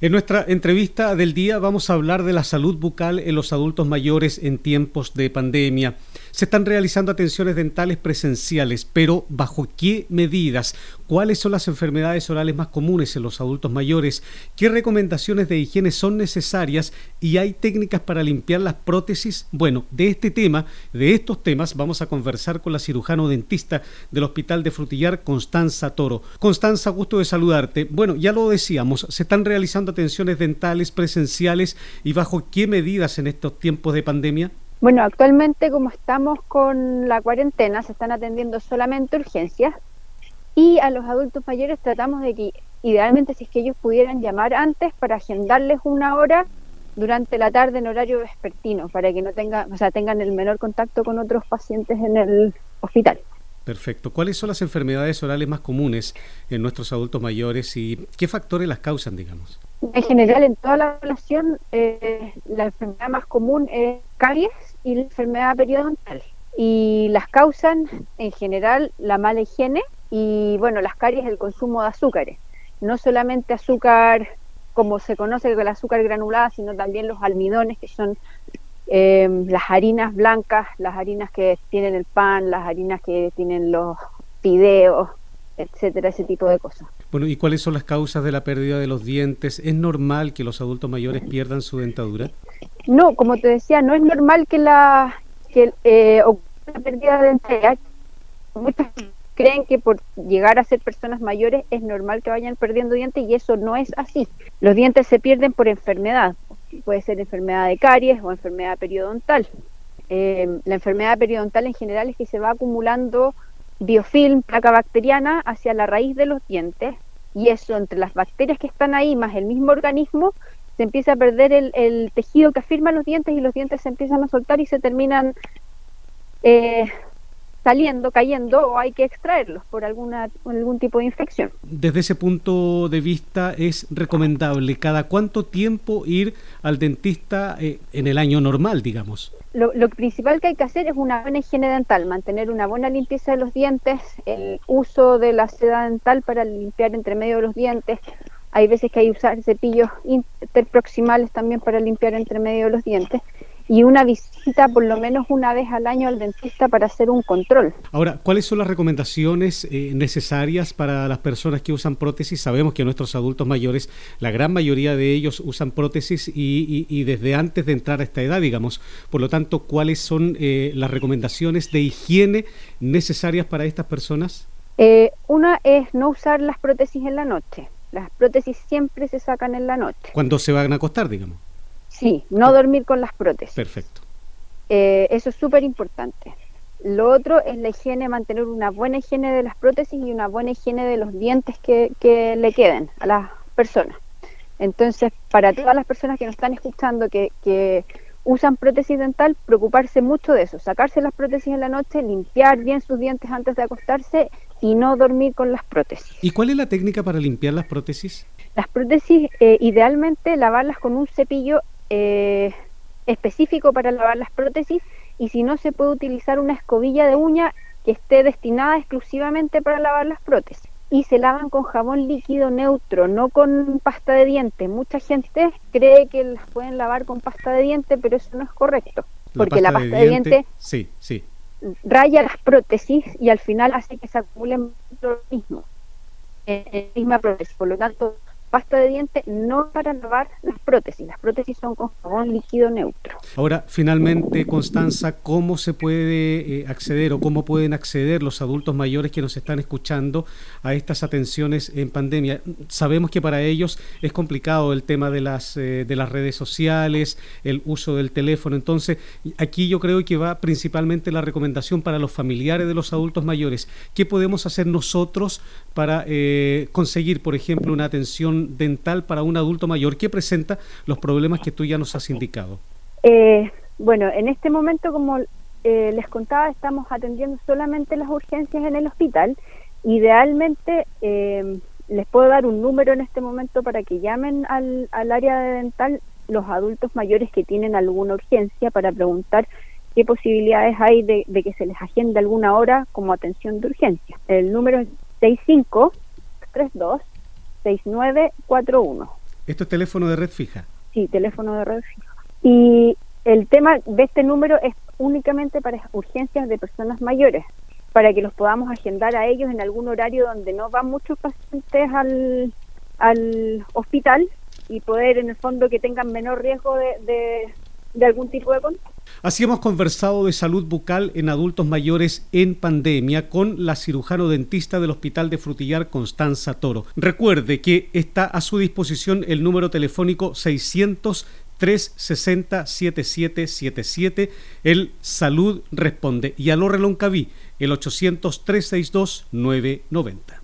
En nuestra entrevista del día vamos a hablar de la salud bucal en los adultos mayores en tiempos de pandemia. Se están realizando atenciones dentales presenciales, pero ¿bajo qué medidas? ¿Cuáles son las enfermedades orales más comunes en los adultos mayores? ¿Qué recomendaciones de higiene son necesarias? ¿Y hay técnicas para limpiar las prótesis? Bueno, de este tema, de estos temas, vamos a conversar con la cirujano dentista del Hospital de Frutillar, Constanza Toro. Constanza, gusto de saludarte. Bueno, ya lo decíamos, se están realizando atenciones dentales presenciales y bajo qué medidas en estos tiempos de pandemia? Bueno, actualmente como estamos con la cuarentena, se están atendiendo solamente urgencias y a los adultos mayores tratamos de que idealmente si es que ellos pudieran llamar antes para agendarles una hora durante la tarde en horario vespertino para que no tengan, o sea, tengan el menor contacto con otros pacientes en el hospital. Perfecto. ¿Cuáles son las enfermedades orales más comunes en nuestros adultos mayores y qué factores las causan, digamos? En general, en toda la población, eh, la enfermedad más común es caries y la enfermedad periodontal. Y las causan, en general, la mala higiene y, bueno, las caries, el consumo de azúcares. No solamente azúcar como se conoce con el azúcar granulada, sino también los almidones, que son eh, las harinas blancas, las harinas que tienen el pan, las harinas que tienen los fideos, etcétera, ese tipo de cosas. Bueno, ¿y cuáles son las causas de la pérdida de los dientes? ¿Es normal que los adultos mayores pierdan su dentadura? No, como te decía, no es normal que la que eh, ocurra pérdida de dentadura. Muchos creen que por llegar a ser personas mayores es normal que vayan perdiendo dientes y eso no es así. Los dientes se pierden por enfermedad. Puede ser enfermedad de caries o enfermedad periodontal. Eh, la enfermedad periodontal en general es que se va acumulando biofilm, placa bacteriana, hacia la raíz de los dientes. Y eso entre las bacterias que están ahí más el mismo organismo se empieza a perder el, tejido que afirma los dientes y los dientes se empiezan a soltar y se terminan eh, saliendo, cayendo o hay que extraerlos por alguna, algún tipo de infección. Desde ese punto de vista, ¿es recomendable cada cuánto tiempo ir al dentista eh, en el año normal, digamos? Lo, lo, principal que hay que hacer es una buena higiene dental, mantener una buena limpieza de los dientes, el uso de la seda dental para limpiar entre medio de los dientes. Hay veces que hay que usar cepillos interproximales también para limpiar entre medio de los dientes y una visita por lo menos una vez al año al dentista para hacer un control. Ahora, ¿cuáles son las recomendaciones eh, necesarias para las personas que usan prótesis? Sabemos que nuestros adultos mayores, la gran mayoría de ellos usan prótesis y, desde antes de entrar a esta edad, digamos. Por lo tanto, ¿cuáles son eh, las recomendaciones de higiene necesarias para estas personas? Eh, una es no usar las prótesis en la noche. Las prótesis siempre se sacan en la noche. Cuando se van a acostar, digamos. Sí, no dormir con las prótesis. Perfecto. Eh, eso es súper importante. Lo otro es la higiene, mantener una buena higiene de las prótesis y una buena higiene de los dientes que, que le queden a las personas. Entonces, para todas las personas que nos están escuchando que, que usan prótesis dental, preocuparse mucho de eso, sacarse las prótesis en la noche, limpiar bien sus dientes antes de acostarse y no dormir con las prótesis. ¿Y cuál es la técnica para limpiar las prótesis? Las prótesis, eh, idealmente lavarlas con un cepillo eh, específico para lavar las prótesis y si no se puede utilizar una escobilla de uña que esté destinada exclusivamente para lavar las prótesis y se lavan con jabón líquido neutro, no con pasta de diente. Mucha gente cree que las pueden lavar con pasta de diente, pero eso no es correcto, porque la pasta de diente, sí, sí. raya las prótesis y al final hace que se acumulen lo mismo en la misma prótesis. Por lo tanto, pasta de diente no para lavar las prótesis. Las prótesis son con jabón líquido neutro. Ahora, finalmente, Constanza, ¿cómo se puede eh, acceder o cómo pueden acceder los adultos mayores que nos están escuchando a estas atenciones en pandemia? Sabemos que para ellos es complicado el tema de las, eh, de las redes sociales, el uso del teléfono. Entonces, aquí yo creo que va principalmente la recomendación para los familiares de los adultos mayores. ¿Qué podemos hacer nosotros para eh, conseguir, por ejemplo, una atención dental para un adulto mayor que presenta los problemas que tú ya nos has indicado? Eh, bueno, en este momento, como eh, les contaba, estamos atendiendo solamente las urgencias en el hospital. Idealmente, eh, les puedo dar un número en este momento para que llamen al, área de dental los adultos mayores que tienen alguna urgencia para preguntar qué posibilidades hay de, de que se les agende alguna hora como atención de urgencia. El número es 6532 6941. Esto es teléfono de red fija. Sí, teléfono de red fija. Y el tema de este número es únicamente para urgencias de personas mayores, para que los podamos agendar a ellos en algún horario donde no van muchos pacientes al, al hospital y poder en el fondo que tengan menor riesgo de, de, algún tipo de contagio. Así hemos conversado de salud bucal en adultos mayores en pandemia con la cirujano dentista del Hospital de Frutillar, Constanza Toro. Recuerde que está a su disposición el número telefónico 600 360 7777. El Salud responde. Y a Reloncaví, el 800 362 990.